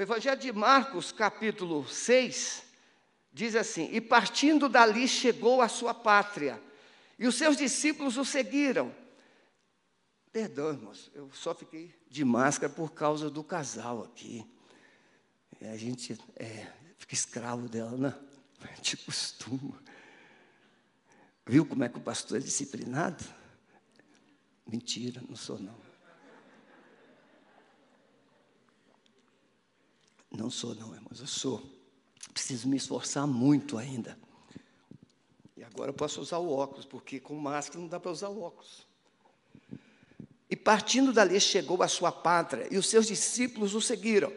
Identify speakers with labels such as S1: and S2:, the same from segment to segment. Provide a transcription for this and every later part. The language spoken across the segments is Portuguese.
S1: O Evangelho de Marcos, capítulo 6, diz assim: E partindo dali chegou à sua pátria, e os seus discípulos o seguiram. Perdão, irmãos, eu só fiquei de máscara por causa do casal aqui. A gente é, fica escravo dela? A gente costuma. Viu como é que o pastor é disciplinado? Mentira, não sou não. Não sou não, irmãos, eu sou. Preciso me esforçar muito ainda. E agora eu posso usar o óculos, porque com máscara não dá para usar o óculos. E partindo dali chegou à sua pátria, e os seus discípulos o seguiram.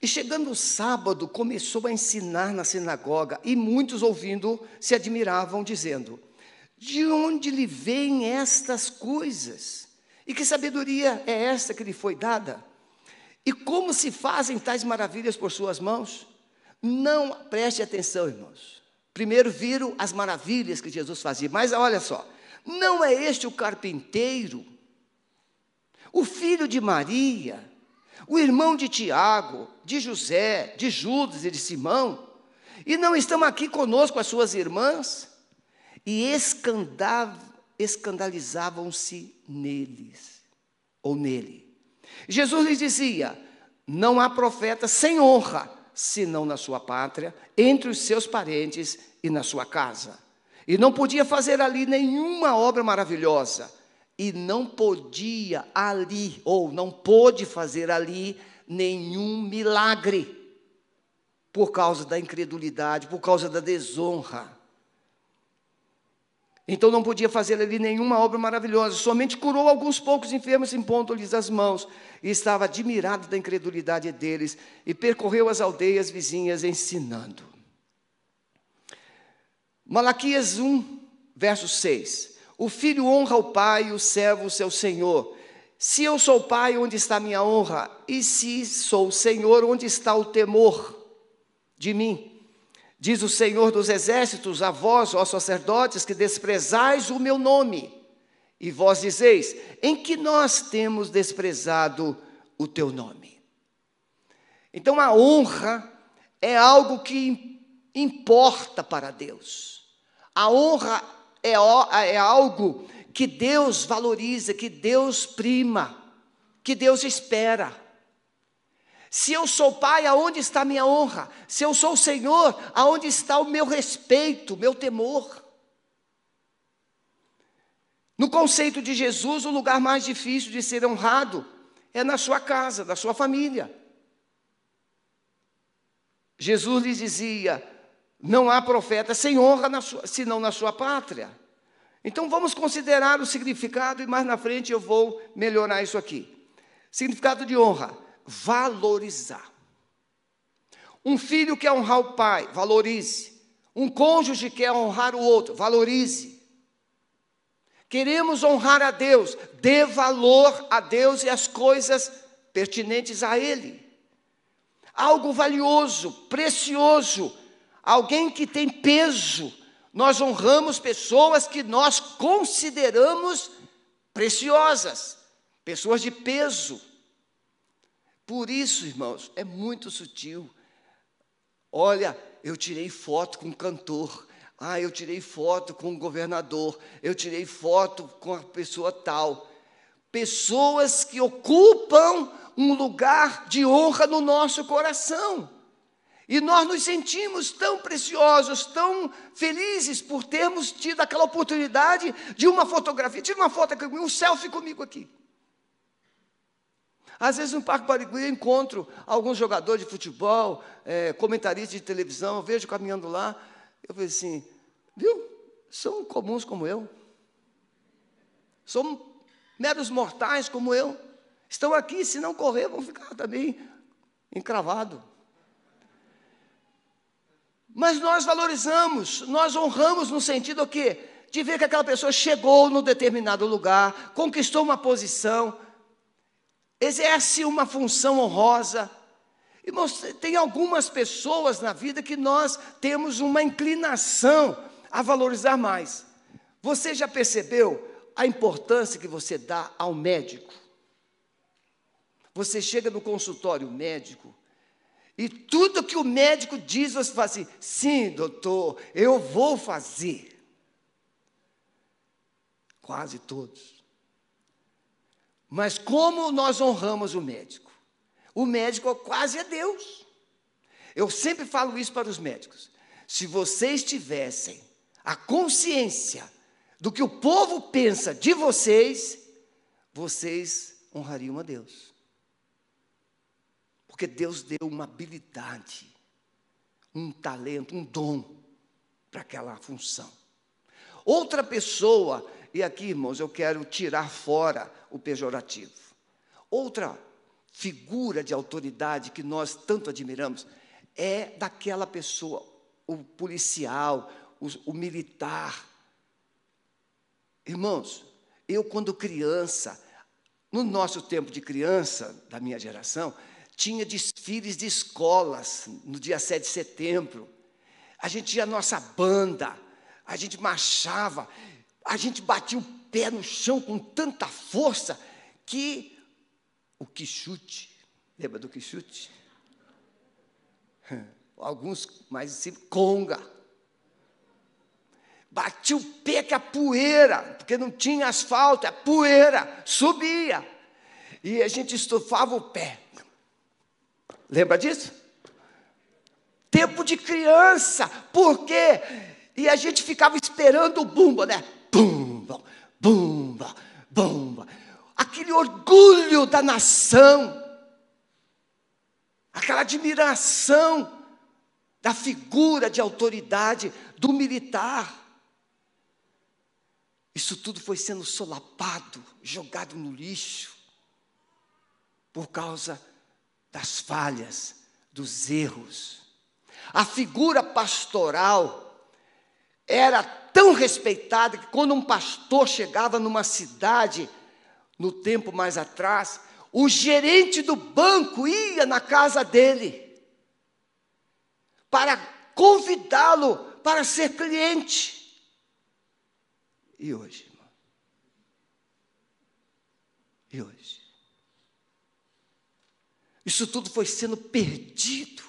S1: E chegando o sábado, começou a ensinar na sinagoga, e muitos ouvindo se admiravam, dizendo: De onde lhe vêm estas coisas? E que sabedoria é esta que lhe foi dada? E como se fazem tais maravilhas por suas mãos? Não preste atenção, irmãos. Primeiro viram as maravilhas que Jesus fazia, mas olha só, não é este o carpinteiro, o filho de Maria, o irmão de Tiago, de José, de Judas e de Simão, e não estão aqui conosco as suas irmãs? E escandalizavam-se neles, ou nele. Jesus lhes dizia: Não há profeta sem honra, senão na sua pátria, entre os seus parentes e na sua casa. E não podia fazer ali nenhuma obra maravilhosa, e não podia ali, ou não pôde fazer ali, nenhum milagre, por causa da incredulidade, por causa da desonra. Então não podia fazer ali nenhuma obra maravilhosa, somente curou alguns poucos enfermos, impondo-lhes as mãos, e estava admirado da incredulidade deles, e percorreu as aldeias vizinhas ensinando. Malaquias 1, verso 6. O filho honra o pai, o servo o seu senhor. Se eu sou pai, onde está minha honra? E se sou senhor, onde está o temor de mim? Diz o Senhor dos exércitos a vós, ó sacerdotes, que desprezais o meu nome. E vós dizeis: em que nós temos desprezado o teu nome? Então a honra é algo que importa para Deus. A honra é, é algo que Deus valoriza, que Deus prima, que Deus espera. Se eu sou pai, aonde está minha honra? Se eu sou o Senhor, aonde está o meu respeito, meu temor? No conceito de Jesus, o lugar mais difícil de ser honrado é na sua casa, na sua família. Jesus lhes dizia: não há profeta sem honra na sua, senão na sua pátria. Então vamos considerar o significado e mais na frente eu vou melhorar isso aqui. Significado de honra: valorizar. Um filho quer honrar o pai, valorize. Um cônjuge quer honrar o outro, valorize. Queremos honrar a Deus, dê valor a Deus e as coisas pertinentes a Ele. Algo valioso, precioso, alguém que tem peso. Nós honramos pessoas que nós consideramos preciosas, pessoas de peso. Por isso, irmãos, é muito sutil. Olha, eu tirei foto com um cantor. Ah, eu tirei foto com um governador. Eu tirei foto com a pessoa tal. Pessoas que ocupam um lugar de honra no nosso coração. E nós nos sentimos tão preciosos, tão felizes por termos tido aquela oportunidade de uma fotografia. Tira uma foto comigo, um selfie comigo aqui. Às vezes no Parque Barigui eu encontro alguns jogadores de futebol, é, comentaristas de televisão, eu vejo caminhando lá, eu vejo assim, viu? São comuns como eu. São meros mortais como eu. Estão aqui, se não correr, vão ficar também encravados. Mas nós valorizamos, nós honramos no sentido o quê? De ver que aquela pessoa chegou no determinado lugar, conquistou uma posição, exerce uma função honrosa. Irmãos, tem algumas pessoas na vida que nós temos uma inclinação a valorizar mais. Você já percebeu a importância que você dá ao médico? Você chega no consultório médico, E tudo que o médico diz, você fala assim: sim, doutor, eu vou fazer. Quase todos. Mas como nós honramos o médico? O médico quase é Deus. Eu sempre falo isso para os médicos. Se vocês tivessem a consciência do que o povo pensa de vocês, vocês honrariam a Deus. Porque Deus deu uma habilidade, um talento, um dom para aquela função. Outra pessoa, e aqui, irmãos, eu quero tirar fora o pejorativo. Outra figura de autoridade que nós tanto admiramos é daquela pessoa, o policial, o, o militar. Irmãos, eu quando criança, no nosso tempo de criança, da minha geração, tinha desfiles de escolas no dia 7 de setembro. A gente tinha a nossa banda, a gente marchava, a gente batia o pé no chão com tanta força que o quichute, lembra do quichute? Alguns mais simples, conga. Batia o pé que a poeira, porque não tinha asfalto, a poeira subia. E a gente estufava o pé. Lembra disso? Tempo de criança, por quê? E a gente ficava esperando o bumba, né? Bumba, bumba, bumba. Aquele orgulho da nação, aquela admiração da figura de autoridade do militar. Isso tudo foi sendo solapado, jogado no lixo, por causa das falhas, dos erros. A figura pastoral era tão respeitada que quando um pastor chegava numa cidade, no tempo mais atrás, o gerente do banco ia na casa dele para convidá-lo para ser cliente. E hoje, irmão? E hoje? Isso tudo foi sendo perdido.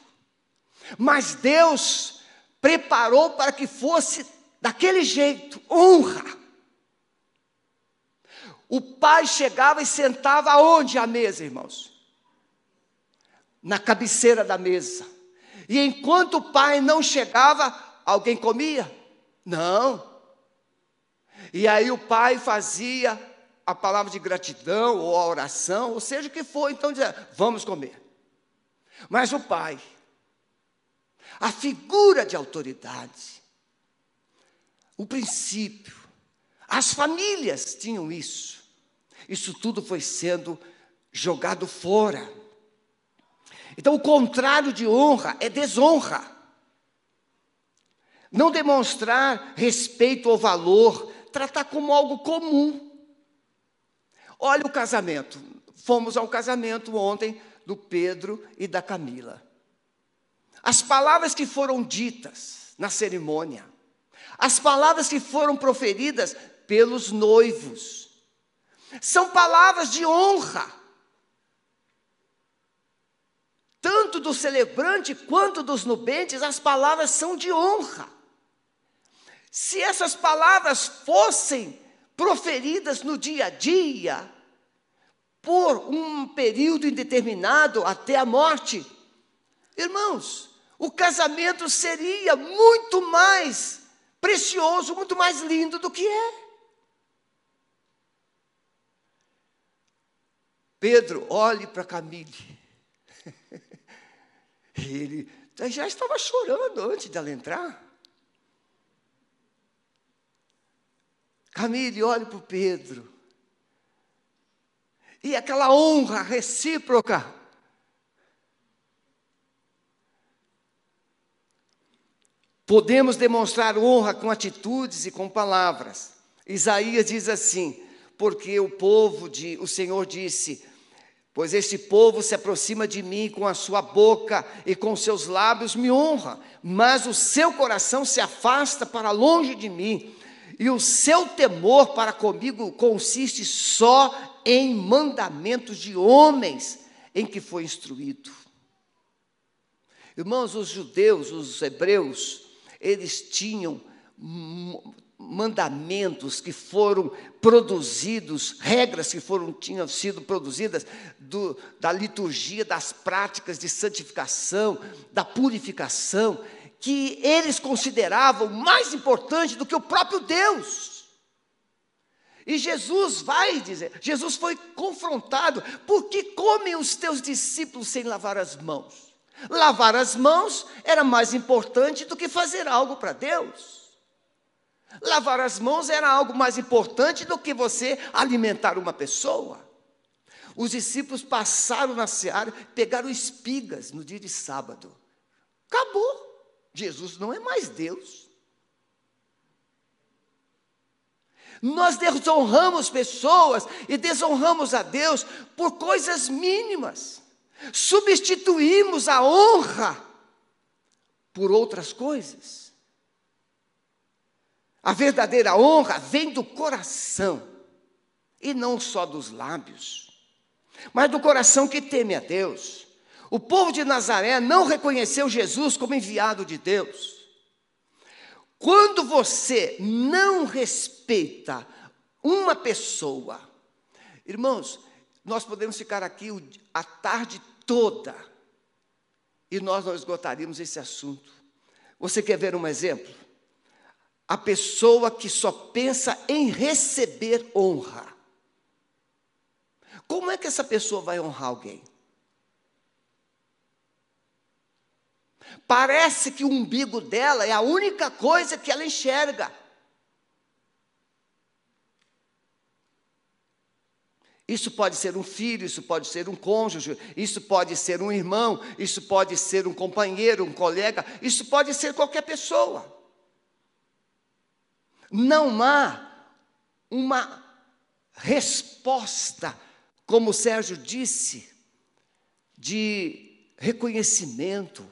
S1: Mas Deus preparou para que fosse daquele jeito honra. O pai chegava e sentava aonde a mesa, irmãos? Na cabeceira da mesa. E enquanto o pai não chegava, alguém comia? Não. E aí o pai fazia a palavra de gratidão ou a oração, ou seja o que for, então dizia, vamos comer. Mas o pai, a figura de autoridade, o princípio, as famílias tinham isso. Isso tudo foi sendo jogado fora. Então, o contrário de honra é desonra. Não demonstrar respeito ou valor, tratar como algo comum. Olha o casamento. Fomos ao casamento ontem do Pedro e da Camila. As palavras que foram ditas na cerimônia, as palavras que foram proferidas pelos noivos, são palavras de honra. Tanto do celebrante quanto dos nubentes, as palavras são de honra. Se essas palavras fossem proferidas no dia a dia, por um período indeterminado até a morte, irmãos, o casamento seria muito mais precioso, muito mais lindo do que é. Pedro, olhe para Camille. Ele já estava chorando antes dela entrar. Camille, olhe para o Pedro. E aquela honra recíproca. Podemos demonstrar honra com atitudes e com palavras. Isaías diz assim: porque o povo de, o Senhor disse: Pois este povo se aproxima de mim com a sua boca e com seus lábios me honra, mas o seu coração se afasta para longe de mim e o seu temor para comigo consiste só em mandamentos de homens em que foi instruído. Irmãos, os judeus, os hebreus, eles tinham mandamentos que foram produzidos, regras que foram tinham sido produzidas do, da liturgia, das práticas de santificação, da purificação, que eles consideravam mais importante do que o próprio Deus. E Jesus vai dizer, Jesus foi confrontado, por que comem os teus discípulos sem lavar as mãos? Lavar as mãos era mais importante do que fazer algo para Deus. Lavar as mãos era algo mais importante do que você alimentar uma pessoa. Os discípulos passaram na seara, pegaram espigas no dia de sábado. Acabou. Jesus não é mais Deus. Nós desonramos pessoas e desonramos a Deus por coisas mínimas. Substituímos a honra por outras coisas. A verdadeira honra vem do coração, e não só dos lábios, mas do coração que teme a Deus. O povo de Nazaré não reconheceu Jesus como enviado de Deus. Quando você não respeita uma pessoa, irmãos, nós podemos ficar aqui a tarde toda e nós não esgotaríamos esse assunto. Você quer ver um exemplo? a pessoa que só pensa em receber honra. Como é que essa pessoa vai honrar alguém? Parece que o umbigo dela é a única coisa que ela enxerga. Isso pode ser um filho, isso pode ser um cônjuge, isso pode ser um irmão, isso pode ser um companheiro, um colega, isso pode ser qualquer pessoa. Não há uma resposta, como o Sérgio disse, de reconhecimento,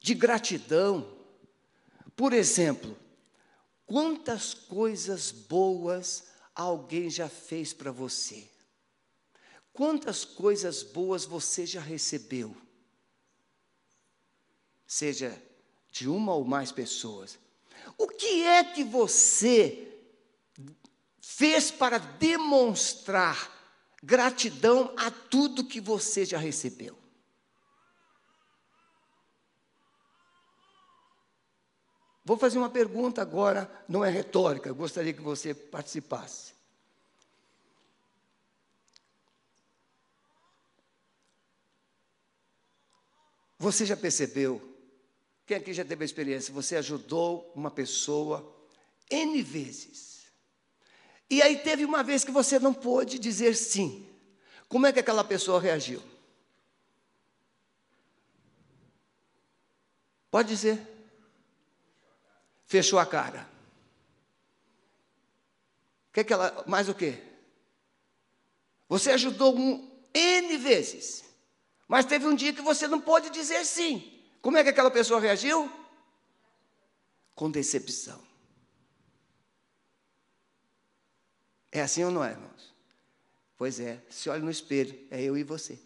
S1: de gratidão. Por exemplo, quantas coisas boas alguém já fez para você? Quantas coisas boas você já recebeu? Seja de uma ou mais pessoas. O que é que você fez para demonstrar gratidão a tudo que você já recebeu? Vou fazer uma pergunta agora, não é retórica, gostaria que você participasse. Você já percebeu quem aqui já teve a experiência? Você ajudou uma pessoa N vezes. E aí teve uma vez que você não pôde dizer sim. Como é que aquela pessoa reagiu? Pode dizer. Fechou a cara. Quer que ela. Mais o quê? Você ajudou um N vezes. Mas teve um dia que você não pôde dizer sim. Como é que aquela pessoa reagiu? Com decepção. É assim ou não é, irmãos? Pois é, se olha no espelho, é eu e você.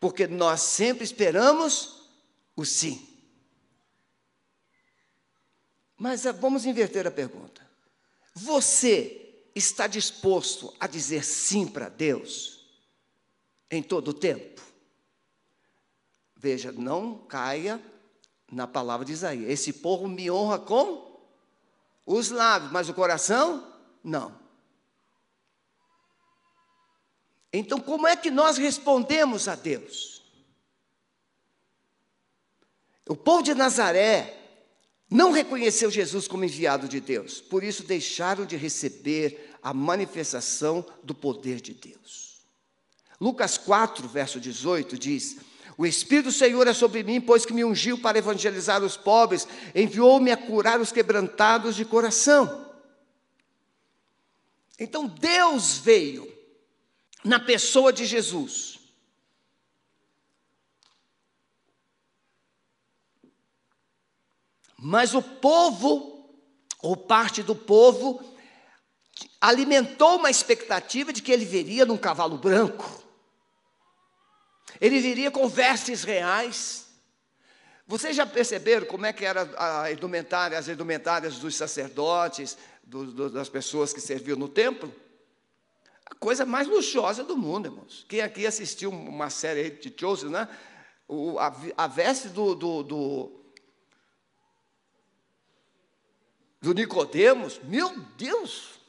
S1: Porque nós sempre esperamos o sim. Mas ah, vamos inverter a pergunta. Você está disposto a dizer sim para Deus em todo o tempo? Veja, não caia na palavra de Isaías. Esse povo me honra com os lábios, mas o coração, não. Então, como é que nós respondemos a Deus? O povo de Nazaré não reconheceu Jesus como enviado de Deus, por isso deixaram de receber a manifestação do poder de Deus. Lucas 4, verso 18 diz: o Espírito do Senhor é sobre mim, pois que me ungiu para evangelizar os pobres, enviou-me a curar os quebrantados de coração. Então Deus veio na pessoa de Jesus. Mas o povo, ou parte do povo, alimentou uma expectativa de que ele viria num cavalo branco ele viria com vestes reais, Vocês já perceberam como é que era a indumentária, as indumentárias dos sacerdotes, do, do, das pessoas que serviam no templo? A coisa mais luxuosa do mundo, irmãos. Quem aqui assistiu uma série de Joseph, né? O, a, a, veste do, do, do, do Nicodemos, meu Deus,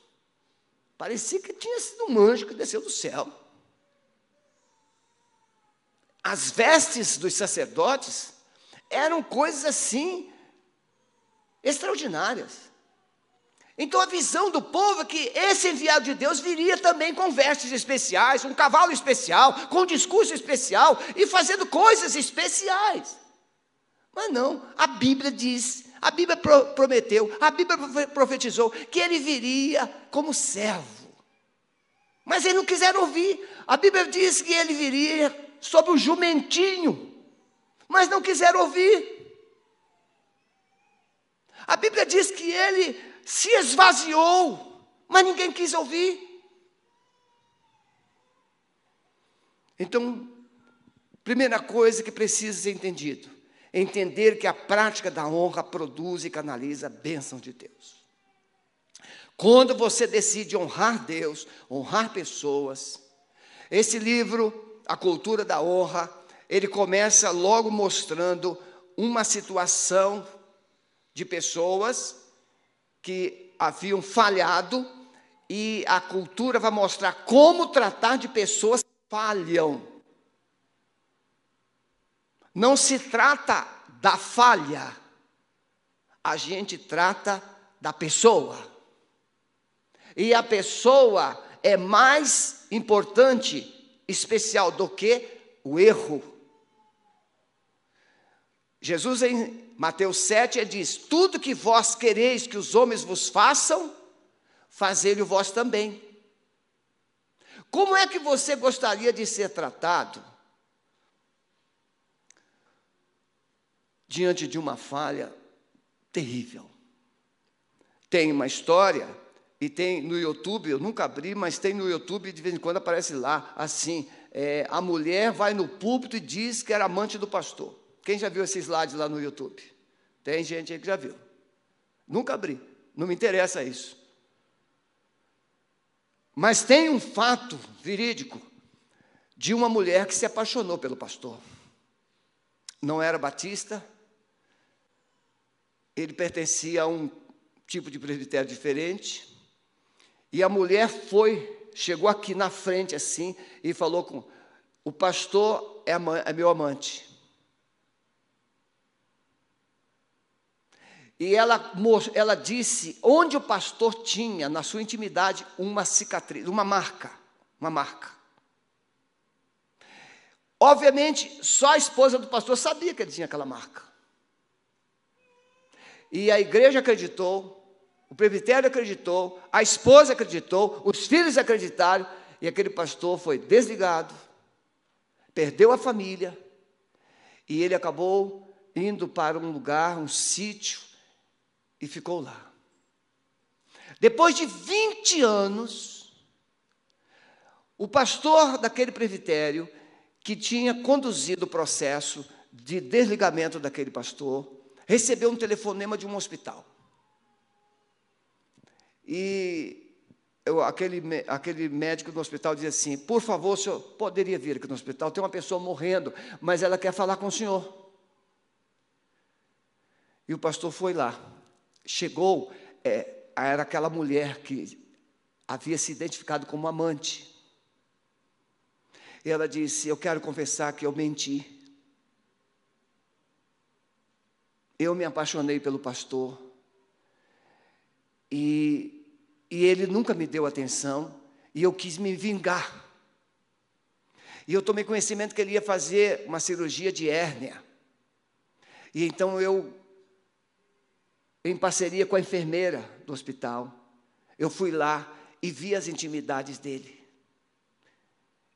S1: parecia que tinha sido um anjo que desceu do céu. As vestes dos sacerdotes eram coisas assim extraordinárias. Então a visão do povo é que esse enviado de Deus viria também com vestes especiais, um cavalo especial, com um discurso especial e fazendo coisas especiais. Mas não, a Bíblia diz, a Bíblia prometeu, a Bíblia profetizou que ele viria como servo. Mas eles não quiseram ouvir. A Bíblia diz que ele viria sobre um jumentinho, mas não quiseram ouvir. A Bíblia diz que ele se esvaziou, mas ninguém quis ouvir. Então, primeira coisa que precisa ser entendido, entender que a prática da honra produz e canaliza a bênção de Deus. Quando você decide honrar Deus, honrar pessoas, esse livro, A Cultura da Honra, ele começa logo mostrando uma situação de pessoas que haviam falhado e a cultura vai mostrar como tratar de pessoas que falham. Não se trata da falha, a gente trata da pessoa. E a pessoa é mais importante, especial do que o erro. Jesus em Mateus 7 ele diz: Tudo que vós quereis que os homens vos façam, fazei-lhe vós também. Como é que você gostaria de ser tratado diante de uma falha terrível? Tem uma história, e tem no YouTube, eu nunca abri, mas tem no YouTube, de vez em quando aparece lá, assim: é, a mulher vai no púlpito e diz que era amante do pastor. Quem já viu esses slides lá no YouTube? Tem gente aí que já viu. Nunca abri, não me interessa isso. Mas tem um fato verídico de uma mulher que se apaixonou pelo pastor. Não era batista, ele pertencia a um tipo de presbitério diferente, e a mulher foi, chegou aqui na frente assim, e falou com: o pastor é, é meu amante. E ela, ela disse onde o pastor tinha, na sua intimidade, uma cicatriz, uma marca. Uma marca. Obviamente, só a esposa do pastor sabia que ele tinha aquela marca. E a igreja acreditou, o presbitério acreditou, a esposa acreditou, os filhos acreditaram, e aquele pastor foi desligado, perdeu a família, e ele acabou indo para um lugar, um sítio, e ficou lá. Depois de 20 anos, o pastor daquele presbitério, que tinha conduzido o processo de desligamento daquele pastor, recebeu um telefonema de um hospital. E eu, aquele, aquele médico do hospital dizia assim: Por favor, o senhor poderia vir aqui no hospital? Tem uma pessoa morrendo, mas ela quer falar com o senhor. E o pastor foi lá chegou, é, era aquela mulher que havia se identificado como amante. E ela disse: Eu quero confessar que eu menti. Eu me apaixonei pelo pastor. E, e ele nunca me deu atenção. E eu quis me vingar. E eu tomei conhecimento que ele ia fazer uma cirurgia de hérnia. E então eu em parceria com a enfermeira do hospital. Eu fui lá e vi as intimidades dele.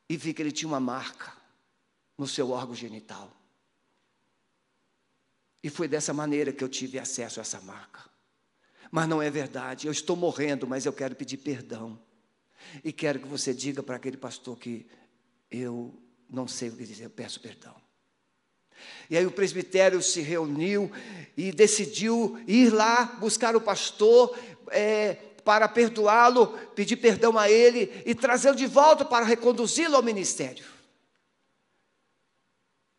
S1: E vi que ele tinha uma marca no seu órgão genital. E foi dessa maneira que eu tive acesso a essa marca. Mas não é verdade, eu estou morrendo, mas eu quero pedir perdão. E quero que você diga para aquele pastor que eu não sei o que dizer, eu peço perdão. E aí o presbitério se reuniu e decidiu ir lá buscar o pastor é, para perdoá-lo, pedir perdão a ele e trazê-lo de volta para reconduzi-lo ao ministério.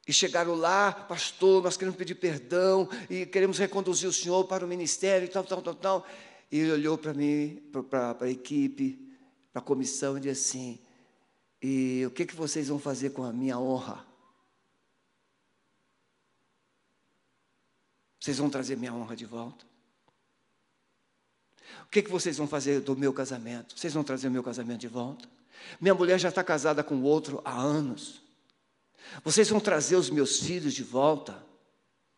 S1: E chegaram lá, pastor, nós queremos pedir perdão e queremos reconduzir o senhor para o ministério e tal, tal, tal, tal. E ele olhou para mim, para a equipe, para a comissão e disse assim: E o que, que vocês vão fazer com a minha honra? Vocês vão trazer minha honra de volta? O que, que vocês vão fazer do meu casamento? Vocês vão trazer o meu casamento de volta? Minha mulher já está casada com outro há anos. Vocês vão trazer os meus filhos de volta?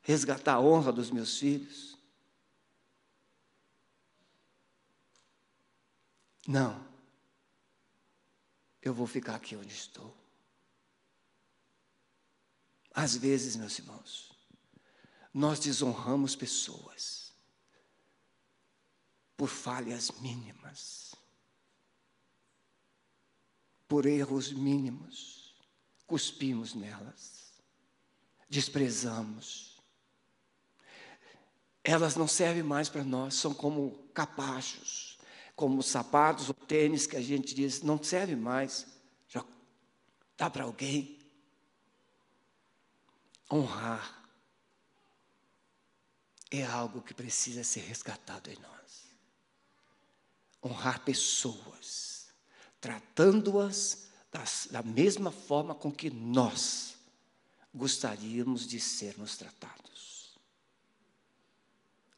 S1: Resgatar a honra dos meus filhos? Não. Eu vou ficar aqui onde estou. Às vezes, meus irmãos, nós desonramos pessoas por falhas mínimas, por erros mínimos, cuspimos nelas, desprezamos. Elas não servem mais para nós, são como capachos, como sapatos ou tênis que a gente diz, não serve mais, já dá para alguém. Honrar é algo que precisa ser resgatado em nós. Honrar pessoas, tratando-as da mesma forma com que nós gostaríamos de sermos tratados.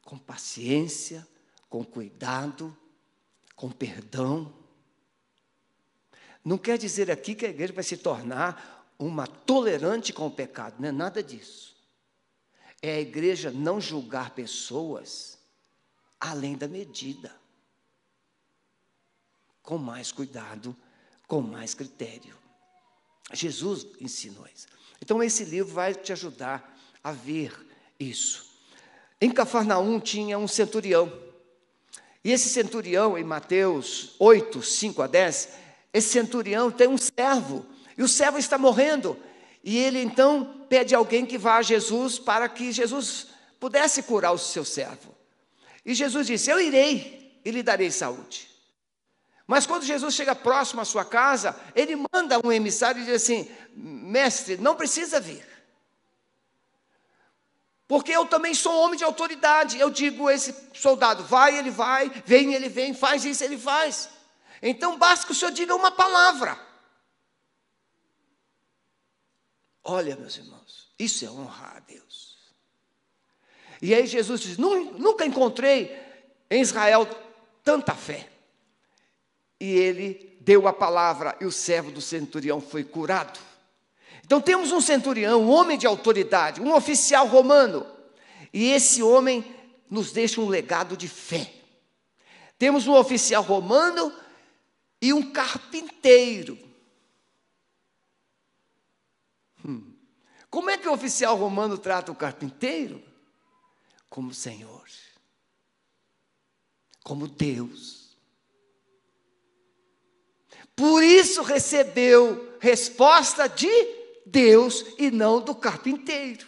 S1: Com paciência, com cuidado, com perdão. Não quer dizer aqui que a igreja vai se tornar uma tolerante com o pecado, não é nada disso é a igreja não julgar pessoas além da medida, com mais cuidado, com mais critério. Jesus ensinou isso. Então, esse livro vai te ajudar a ver isso. Em Cafarnaum tinha um centurião. E esse centurião, em Mateus 8, 5 a 10, esse centurião tem um servo, e o servo está morrendo. E ele então pede alguém que vá a Jesus para que Jesus pudesse curar o seu servo. E Jesus disse: Eu irei e lhe darei saúde. Mas quando Jesus chega próximo à sua casa, ele manda um emissário e diz assim: Mestre, não precisa vir. Porque eu também sou homem de autoridade. Eu digo esse soldado, vai, ele vai, vem, ele vem, faz isso, ele faz. Então basta que o senhor diga uma palavra. Olha, meus irmãos, isso é honrar a Deus. E aí Jesus diz: Nunca encontrei em Israel tanta fé. E ele deu a palavra e o servo do centurião foi curado. Então temos um centurião, um homem de autoridade, um oficial romano. E esse homem nos deixa um legado de fé. Temos um oficial romano e um carpinteiro Hum. Como é que o oficial romano trata o carpinteiro? Como Senhor, como Deus. Por isso recebeu resposta de Deus e não do carpinteiro.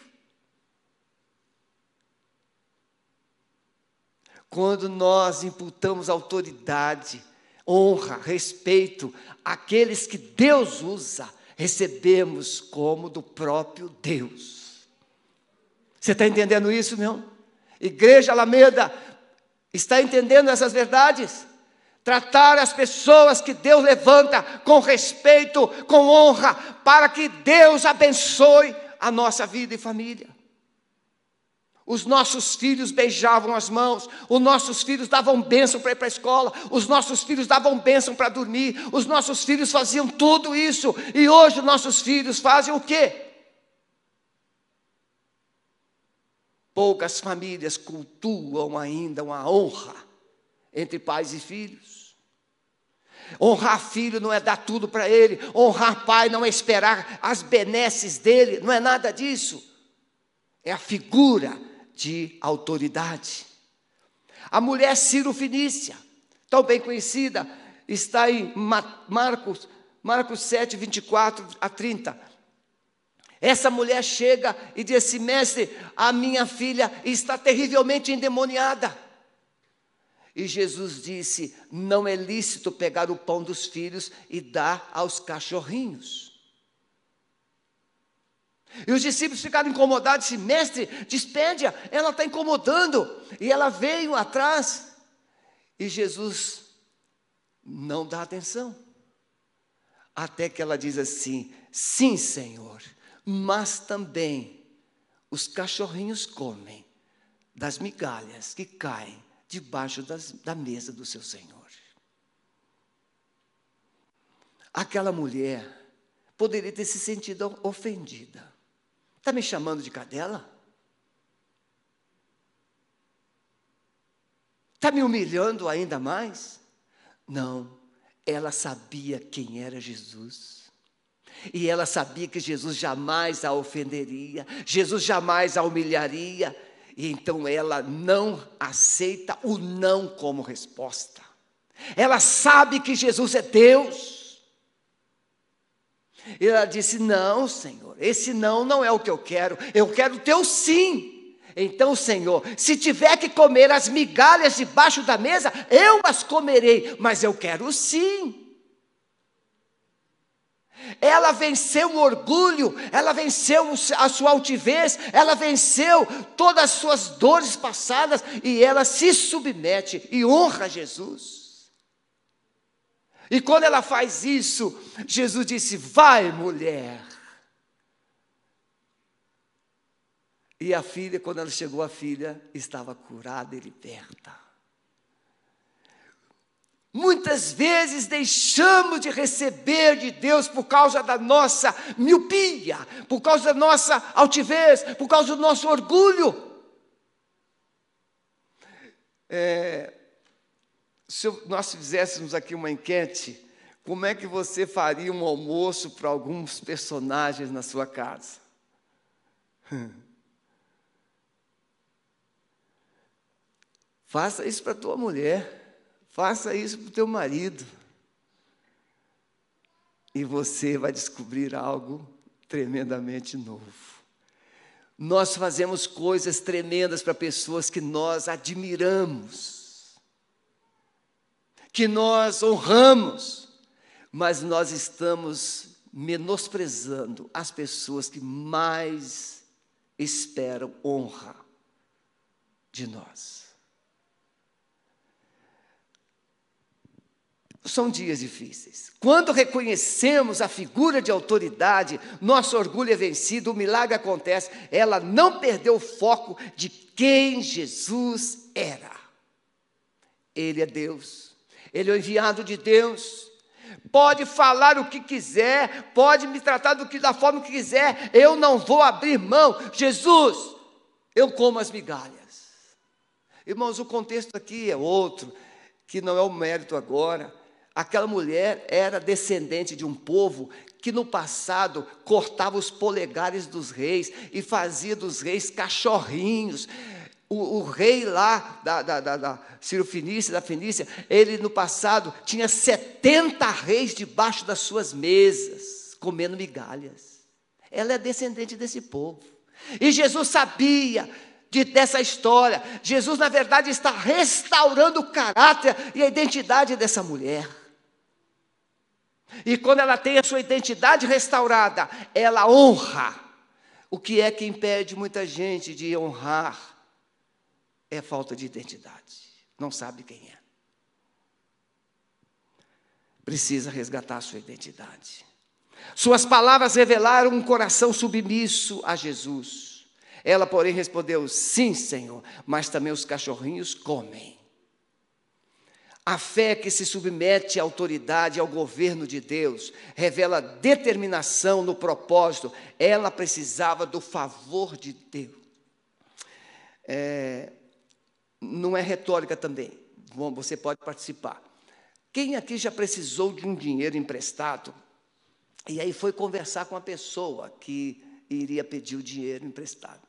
S1: Quando nós imputamos autoridade, honra, respeito àqueles que Deus usa, recebemos como do próprio Deus. Você está entendendo isso, meu? Igreja Alameda, está entendendo essas verdades? Tratar as pessoas que Deus levanta com respeito, com honra, para que Deus abençoe a nossa vida e família. Os nossos filhos beijavam as mãos, os nossos filhos davam bênção para ir para a escola, os nossos filhos davam bênção para dormir, os nossos filhos faziam tudo isso, e hoje nossos filhos fazem o quê? Poucas famílias cultuam ainda uma honra entre pais e filhos. Honrar filho não é dar tudo para ele, honrar pai não é esperar as benesses dele, não é nada disso. É a figura de autoridade. A mulher Ciro Finícia, tão bem conhecida, está em Marcos, Marcos 7, 24 a 30. Essa mulher chega e diz assim: Mestre, a minha filha está terrivelmente endemoniada. E Jesus disse: Não é lícito pegar o pão dos filhos e dar aos cachorrinhos. E os discípulos ficaram incomodados, disse, mestre, despede-a, ela está incomodando. E ela veio atrás. E Jesus não dá atenção. Até que ela diz assim: sim, Senhor, mas também os cachorrinhos comem das migalhas que caem debaixo das, da mesa do seu Senhor. Aquela mulher poderia ter se sentido ofendida. Está me chamando de cadela? Está me humilhando ainda mais? Não, ela sabia quem era Jesus. E ela sabia que Jesus jamais a ofenderia, Jesus jamais a humilharia. E então ela não aceita o não como resposta. Ela sabe que Jesus é Deus. E ela disse: Não, Senhor, esse não não é o que eu quero, eu quero o teu sim. Então, Senhor, se tiver que comer as migalhas debaixo da mesa, eu as comerei, mas eu quero sim. Ela venceu o orgulho, ela venceu a sua altivez, ela venceu todas as suas dores passadas e ela se submete e honra Jesus. E quando ela faz isso, Jesus disse: Vai, mulher. E a filha, quando ela chegou, a filha estava curada e liberta. Muitas vezes deixamos de receber de Deus por causa da nossa miopia, por causa da nossa altivez, por causa do nosso orgulho. É, se nós fizéssemos aqui uma enquete, como é que você faria um almoço para alguns personagens na sua casa? Faça isso para tua mulher, faça isso para o teu marido. E você vai descobrir algo tremendamente novo. Nós fazemos coisas tremendas para pessoas que nós admiramos que nós honramos, mas nós estamos menosprezando as pessoas que mais esperam honra de nós. São dias difíceis. Quando reconhecemos a figura de autoridade, nosso orgulho é vencido, o milagre acontece. Ela não perdeu o foco de quem Jesus era. Ele é Deus. Ele é o enviado de Deus. Pode falar o que quiser, pode me tratar do que da forma que quiser, eu não vou abrir mão. Jesus, eu como as migalhas. Irmãos, o contexto aqui é outro, que não é o mérito agora. Aquela mulher era descendente de um povo que no passado cortava os polegares dos reis e fazia dos reis cachorrinhos. O, o, rei lá da, da, da, da Ciro Finícia, da Fenícia, ele no passado tinha 70 reis debaixo das suas mesas, comendo migalhas. Ela é descendente desse povo. E Jesus sabia de, dessa história. Jesus, na verdade, está restaurando o caráter e a identidade dessa mulher. E quando ela tem a sua identidade restaurada, ela honra. O que é que impede muita gente de honrar? é falta de identidade. Não sabe quem é. Precisa resgatar sua identidade. Suas palavras revelaram um coração submisso a Jesus. Ela, porém, respondeu: Sim, Senhor, mas também os cachorrinhos comem. A fé que se submete à autoridade, ao governo de Deus, revela determinação no propósito. Ela precisava do favor de Deus. É, não é retórica também. Bom, você pode participar. Quem aqui já precisou de um dinheiro emprestado e aí foi conversar com a pessoa que iria pedir o dinheiro emprestado?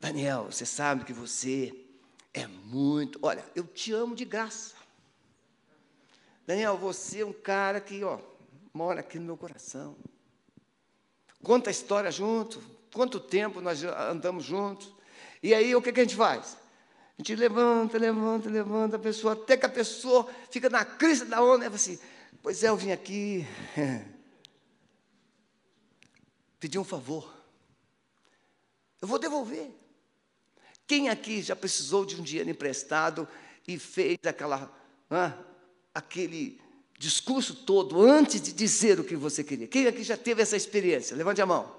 S1: Daniel, você sabe que você é muito. Olha, eu te amo de graça. Daniel, você é um cara que, ó, mora aqui no meu coração. conta a história junto, quanto tempo nós andamos juntos. E aí o que, que a gente faz? A gente levanta, levanta, levanta a pessoa, até que a pessoa fica na crise da onda e fala assim, pois é, eu vim aqui pedir um favor. Eu vou devolver. Quem aqui já precisou de um dinheiro emprestado e fez aquela, ah, aquele discurso todo antes de dizer o que você queria? Quem aqui já teve essa experiência? Levante a mão.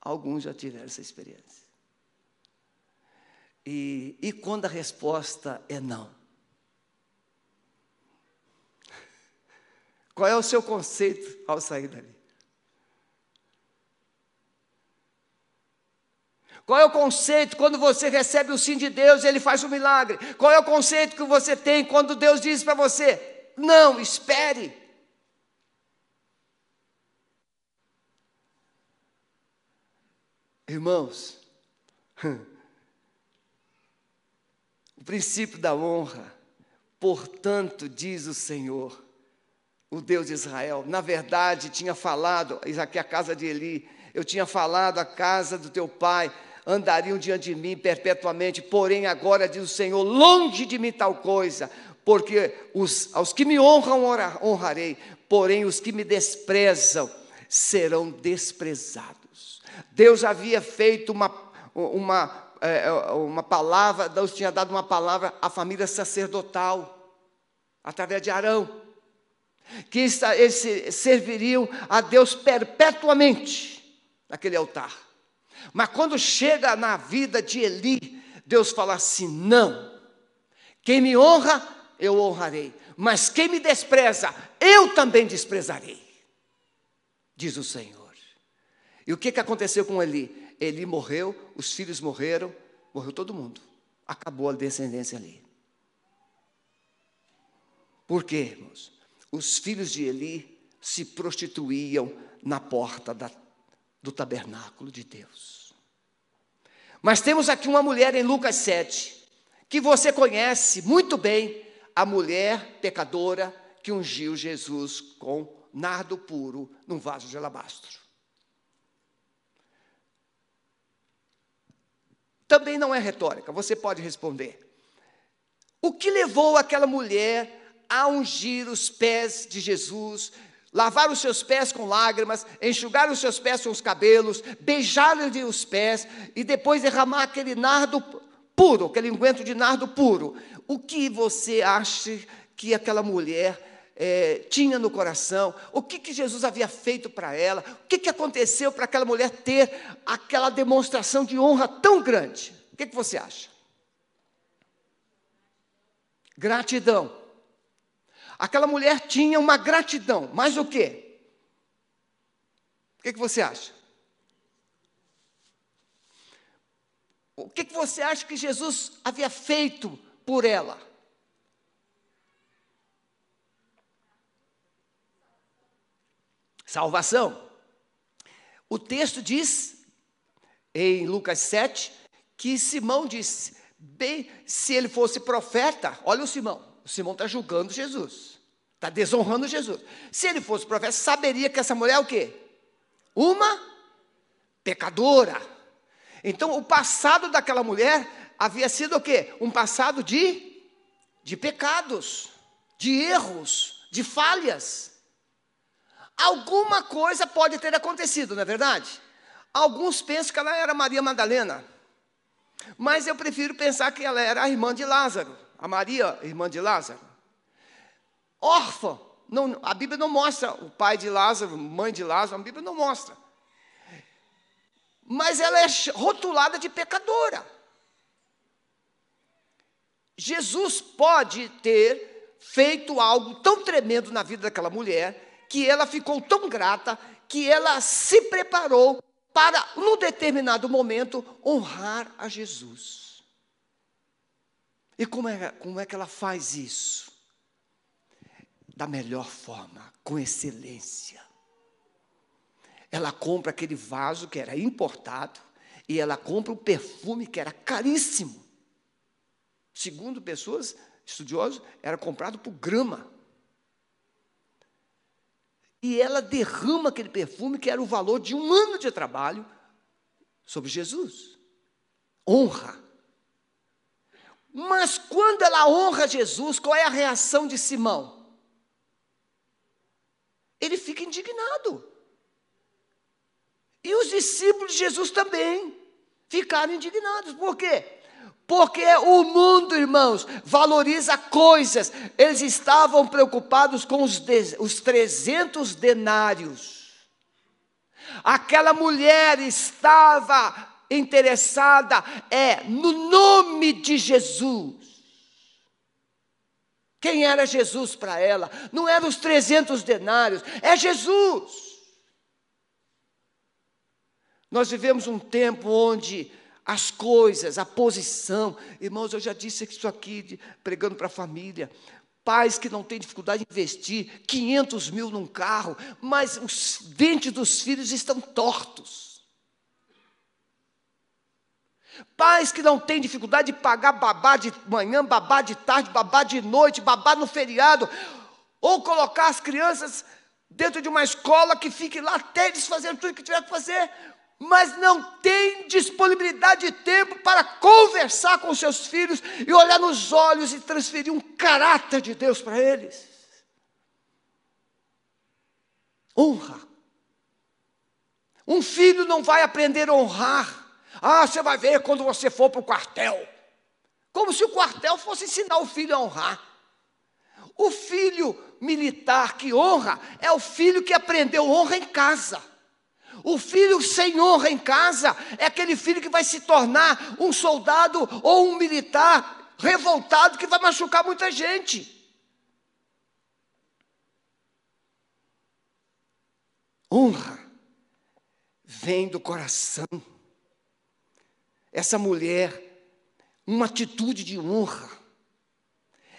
S1: Alguns já tiveram essa experiência. E, e quando a resposta é não? Qual é o seu conceito ao sair dali? Qual é o conceito quando você recebe o sim de Deus e Ele faz um milagre? Qual é o conceito que você tem quando Deus diz para você: não, espere. Irmãos, o princípio da honra, portanto, diz o Senhor, o Deus de Israel, na verdade tinha falado, aqui a casa de Eli, eu tinha falado a casa do teu pai, andariam diante de mim perpetuamente, porém agora diz o Senhor, longe de mim tal coisa, porque os, aos que me honram honrarei, porém os que me desprezam serão desprezados. Deus havia feito uma, uma, é, uma palavra, Deus tinha dado uma palavra à família sacerdotal, através de Arão, que eles serviriam a Deus perpetuamente naquele altar. Mas quando chega na vida de Eli, Deus fala assim: não, quem me honra, eu honrarei, mas quem me despreza, eu também desprezarei, diz o Senhor. E o que, que aconteceu com Eli? Eli morreu, os filhos morreram, morreu todo mundo, acabou a descendência ali. Por quê, irmãos? Os filhos de Eli se prostituíam na porta da do tabernáculo de Deus. Mas temos aqui uma mulher em Lucas 7, que você conhece muito bem, a mulher pecadora que ungiu Jesus com nardo puro num vaso de alabastro. Também não é retórica, você pode responder. O que levou aquela mulher a ungir os pés de Jesus, lavar os seus pés com lágrimas, enxugar os seus pés com os cabelos, beijar-lhe os pés e depois derramar aquele nardo puro, aquele unguento de nardo puro. O que você acha que aquela mulher é, tinha no coração? O que, que Jesus havia feito para ela? O que, que aconteceu para aquela mulher ter aquela demonstração de honra tão grande? O que, que você acha? Gratidão. Aquela mulher tinha uma gratidão, mas o quê? O que, que você acha? O que, que você acha que Jesus havia feito por ela? Salvação. O texto diz, em Lucas 7, que Simão disse: bem, se ele fosse profeta, olha o Simão, o Simão está julgando Jesus. Está desonrando Jesus. Se ele fosse profeta, saberia que essa mulher é o quê? Uma pecadora. Então, o passado daquela mulher havia sido o quê? Um passado de, de pecados, de erros, de falhas. Alguma coisa pode ter acontecido, não é verdade? Alguns pensam que ela era Maria Madalena, mas eu prefiro pensar que ela era a irmã de Lázaro, a Maria, irmã de Lázaro órfã. Não, a Bíblia não mostra o pai de Lázaro, mãe de Lázaro, a Bíblia não mostra. Mas ela é rotulada de pecadora. Jesus pode ter feito algo tão tremendo na vida daquela mulher, que ela ficou tão grata, que ela se preparou para, num determinado momento, honrar a Jesus. E como é, como é que ela faz isso? da melhor forma, com excelência. Ela compra aquele vaso que era importado e ela compra um perfume que era caríssimo. Segundo pessoas estudiosos, era comprado por grama. e ela derrama aquele perfume que era o valor de um ano de trabalho sobre Jesus. Honra. Mas quando ela honra Jesus, qual é a reação de Simão? Ele fica indignado. E os discípulos de Jesus também ficaram indignados. Por quê? Porque o mundo, irmãos, valoriza coisas. Eles estavam preocupados com os, os 300 denários. Aquela mulher estava interessada é no nome de Jesus. Quem era Jesus para ela? Não eram os 300 denários, é Jesus. Nós vivemos um tempo onde as coisas, a posição. Irmãos, eu já disse isso aqui, de, pregando para a família. Pais que não têm dificuldade em investir 500 mil num carro, mas os dentes dos filhos estão tortos. Pais que não têm dificuldade de pagar babá de manhã, babá de tarde, babá de noite, babá no feriado, ou colocar as crianças dentro de uma escola que fique lá até eles fazerem tudo que tiver que fazer, mas não tem disponibilidade de tempo para conversar com seus filhos e olhar nos olhos e transferir um caráter de Deus para eles. Honra. Um filho não vai aprender a honrar. Ah, você vai ver quando você for para o quartel. Como se o quartel fosse ensinar o filho a honrar. O filho militar que honra é o filho que aprendeu honra em casa. O filho sem honra em casa é aquele filho que vai se tornar um soldado ou um militar revoltado que vai machucar muita gente. Honra vem do coração. Essa mulher, uma atitude de honra.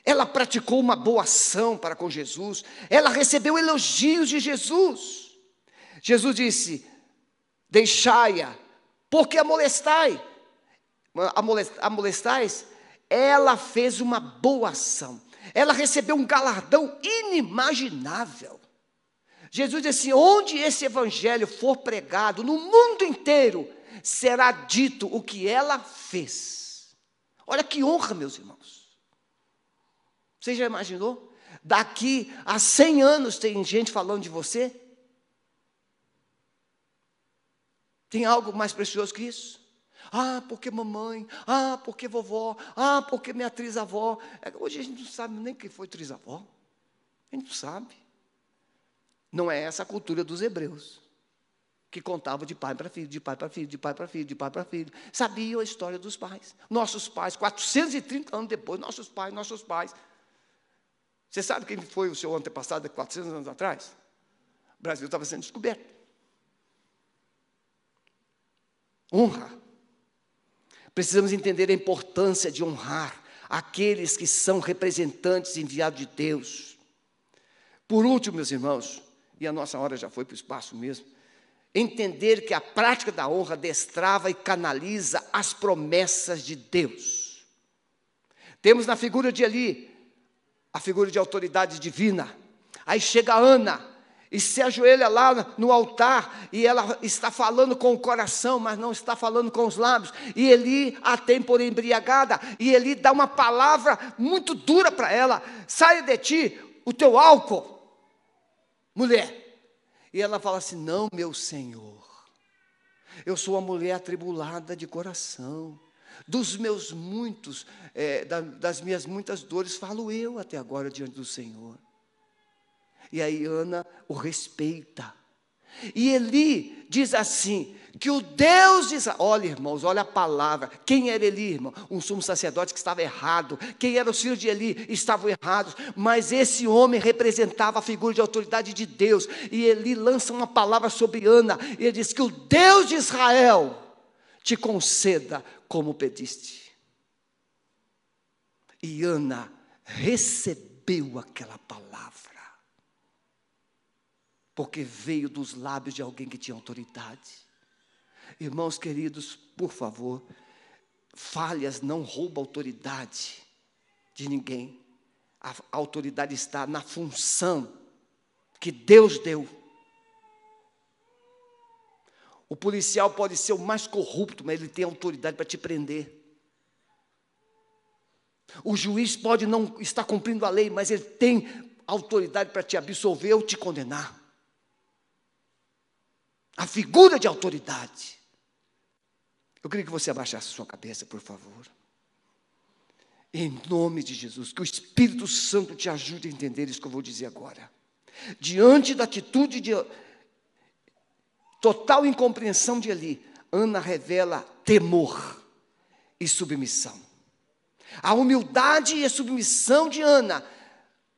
S1: Ela praticou uma boa ação para com Jesus, ela recebeu elogios de Jesus. Jesus disse: Deixai-a, porque a molestai. A molestais, ela fez uma boa ação. Ela recebeu um galardão inimaginável. Jesus disse onde esse evangelho for pregado no mundo inteiro, será dito o que ela fez. Olha que honra, meus irmãos. Você já imaginou? Daqui a 100 anos tem gente falando de você? Tem algo mais precioso que isso? Ah, porque mamãe, ah, porque vovó, ah, porque minha atriz-avó. É, hoje a gente não sabe nem quem foi atriz-avó. A gente não sabe. Não é essa a cultura dos hebreus, que contava de pai para filho, de pai para filho, de pai para filho, de pai para filho. Sabiam a história dos pais. Nossos pais, 430 anos depois, nossos pais, nossos pais. Você sabe quem foi o seu antepassado 400 anos atrás? O Brasil estava sendo descoberto. Honra. Precisamos entender a importância de honrar aqueles que são representantes enviados de Deus. Por último, meus irmãos, e a nossa hora já foi para o espaço mesmo, entender que a prática da honra destrava e canaliza as promessas de Deus. Temos na figura de Eli a figura de autoridade divina. Aí chega Ana, e se ajoelha lá no altar e ela está falando com o coração, mas não está falando com os lábios. E Eli a tem por embriagada, e Eli dá uma palavra muito dura para ela: saia de ti o teu álcool, mulher. E ela fala assim: não, meu senhor, eu sou uma mulher atribulada de coração. Dos meus muitos, é, das minhas muitas dores, falo eu até agora diante do Senhor. E aí Ana o respeita. E Eli diz assim: que o Deus de Israel, olha irmãos, olha a palavra, quem era Eli, irmão? Um sumo sacerdote que estava errado, quem era os filhos de Eli? Estavam errados, mas esse homem representava a figura de autoridade de Deus, e Eli lança uma palavra sobre Ana, e ele diz: que o Deus de Israel te conceda como pediste. E Ana recebeu aquela palavra porque veio dos lábios de alguém que tinha autoridade. Irmãos queridos, por favor, falhas não roubam autoridade de ninguém. A autoridade está na função que Deus deu. O policial pode ser o mais corrupto, mas ele tem autoridade para te prender. O juiz pode não estar cumprindo a lei, mas ele tem autoridade para te absolver ou te condenar. A figura de autoridade. Eu queria que você abaixasse sua cabeça, por favor. Em nome de Jesus, que o Espírito Santo te ajude a entender isso que eu vou dizer agora. Diante da atitude de total incompreensão de Eli, Ana revela temor e submissão. A humildade e a submissão de Ana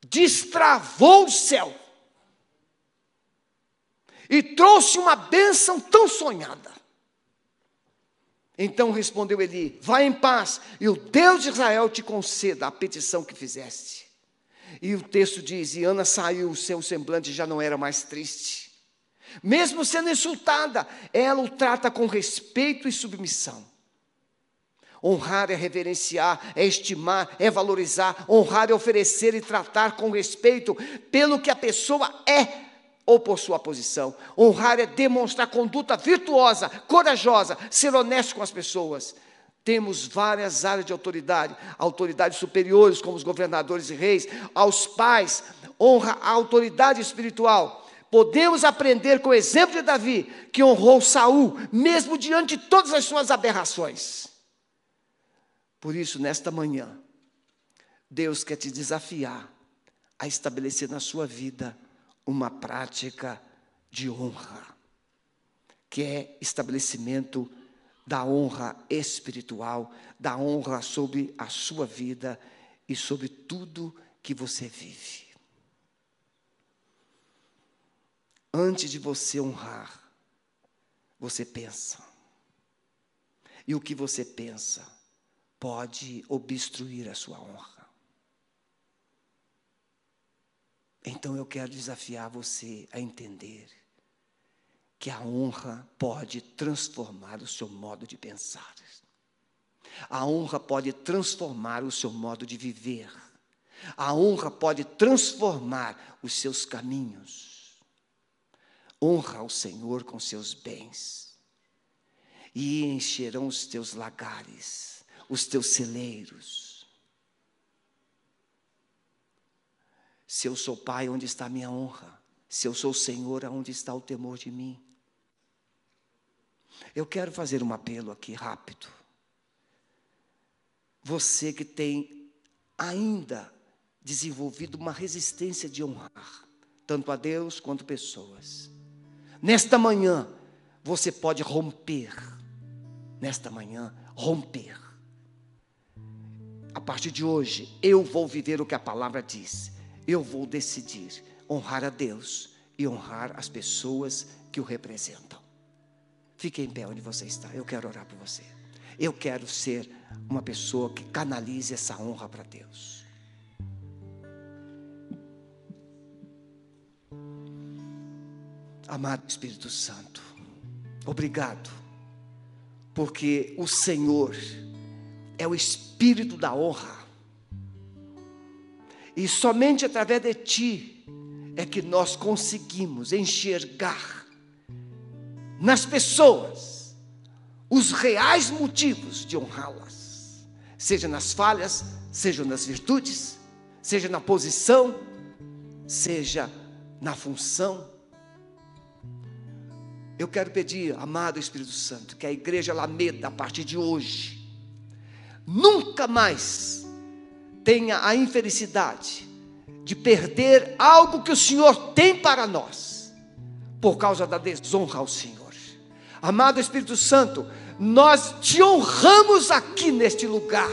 S1: destravou o céu e trouxe uma bênção tão sonhada. Então respondeu Eli: Vá em paz, e o Deus de Israel te conceda a petição que fizeste. E o texto diz: E Ana saiu, o seu semblante já não era mais triste. Mesmo sendo insultada, ela o trata com respeito e submissão. Honrar é reverenciar, é estimar, é valorizar. Honrar é oferecer e tratar com respeito pelo que a pessoa é ou por sua posição. Honrar é demonstrar conduta virtuosa, corajosa, ser honesto com as pessoas. Temos várias áreas de autoridade, autoridades superiores, como os governadores e reis, aos pais, honra a autoridade espiritual. Podemos aprender com o exemplo de Davi, que honrou Saul, mesmo diante de todas as suas aberrações. Por isso, nesta manhã, Deus quer te desafiar a estabelecer na sua vida uma prática de honra, que é estabelecimento da honra espiritual, da honra sobre a sua vida e sobre tudo que você vive. Antes de você honrar, você pensa. E o que você pensa pode obstruir a sua honra. Então eu quero desafiar você a entender que a honra pode transformar o seu modo de pensar. A honra pode transformar o seu modo de viver. A honra pode transformar os seus caminhos. Honra ao Senhor com seus bens, e encherão os teus lagares os teus celeiros. Se eu sou pai, onde está a minha honra? Se eu sou Senhor, aonde está o temor de mim? Eu quero fazer um apelo aqui rápido. Você que tem ainda desenvolvido uma resistência de honrar, tanto a Deus quanto pessoas. Nesta manhã, você pode romper. Nesta manhã, romper a partir de hoje, eu vou viver o que a palavra diz. Eu vou decidir honrar a Deus e honrar as pessoas que o representam. Fique em pé onde você está. Eu quero orar por você. Eu quero ser uma pessoa que canalize essa honra para Deus. Amado Espírito Santo, obrigado, porque o Senhor é o espírito da honra. E somente através de ti é que nós conseguimos enxergar nas pessoas os reais motivos de honrá-las, seja nas falhas, seja nas virtudes, seja na posição, seja na função. Eu quero pedir, amado Espírito Santo, que a igreja Alameda, a partir de hoje, nunca mais tenha a infelicidade de perder algo que o Senhor tem para nós, por causa da desonra ao Senhor. Amado Espírito Santo, nós te honramos aqui neste lugar.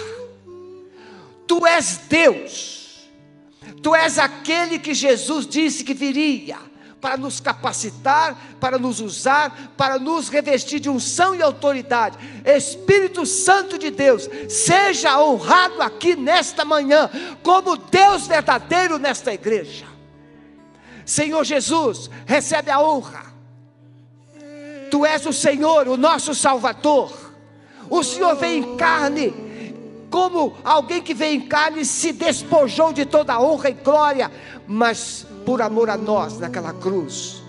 S1: Tu és Deus, tu és aquele que Jesus disse que viria para nos capacitar, para nos usar, para nos revestir de unção e autoridade. Espírito Santo de Deus, seja honrado aqui nesta manhã, como Deus verdadeiro nesta igreja. Senhor Jesus, recebe a honra. Tu és o Senhor, o nosso Salvador. O Senhor vem em carne, como alguém que vem em carne se despojou de toda honra e glória, mas por amor a nós naquela cruz,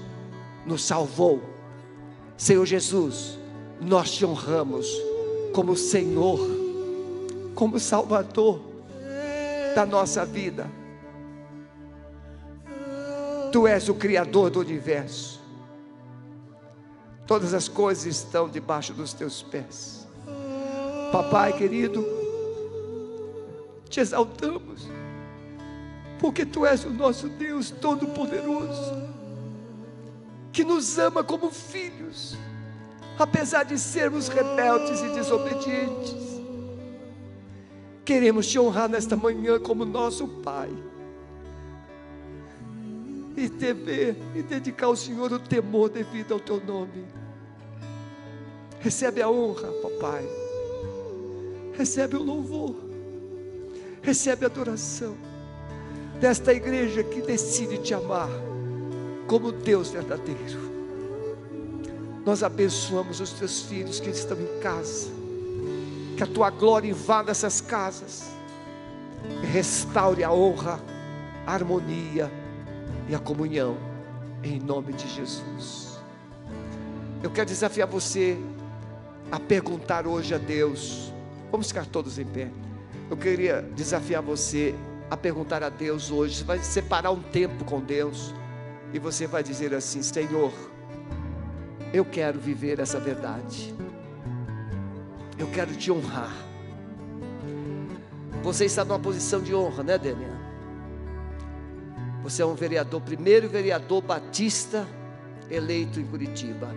S1: nos salvou. Senhor Jesus, nós te honramos como Senhor, como Salvador da nossa vida. Tu és o Criador do universo. Todas as coisas estão debaixo dos teus pés. Papai querido, te exaltamos, porque tu és o nosso Deus Todo-Poderoso, que nos ama como filhos, apesar de sermos rebeldes e desobedientes. Queremos te honrar nesta manhã como nosso Pai e temer e dedicar ao Senhor o temor devido ao teu nome. Recebe a honra, papai. Recebe o louvor. Recebe a adoração desta igreja que decide te amar como Deus verdadeiro. Nós abençoamos os teus filhos que estão em casa. Que a tua glória invada essas casas. Restaure a honra, a harmonia e a comunhão, em nome de Jesus. Eu quero desafiar você a perguntar hoje a Deus. Vamos ficar todos em pé. Eu queria desafiar você a perguntar a Deus hoje. Você vai separar um tempo com Deus e você vai dizer assim: Senhor, eu quero viver essa verdade. Eu quero te honrar. Você está numa posição de honra, né, Daniel? Você é um vereador, primeiro vereador batista eleito em Curitiba.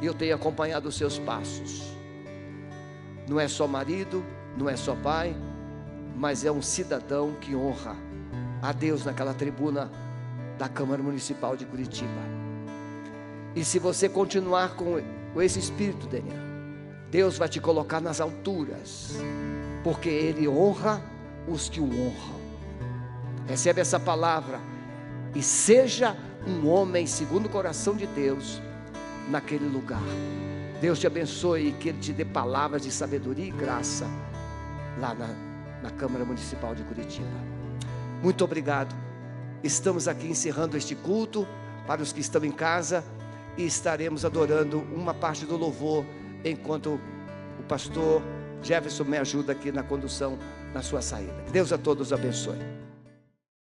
S1: E eu tenho acompanhado os seus passos. Não é só marido, não é só pai, mas é um cidadão que honra a Deus naquela tribuna da Câmara Municipal de Curitiba. E se você continuar com, esse espírito, Daniel, Deus vai te colocar nas alturas, porque Ele honra os que o honram. Recebe essa palavra e seja um homem segundo o coração de Deus naquele lugar. Deus te abençoe e que Ele te dê palavras de sabedoria e graça lá na, na Câmara Municipal de Curitiba. Muito obrigado. Estamos aqui encerrando este culto para os que estão em casa e estaremos adorando uma parte do louvor enquanto o pastor Jefferson me ajuda aqui na condução na sua saída. Deus a todos abençoe.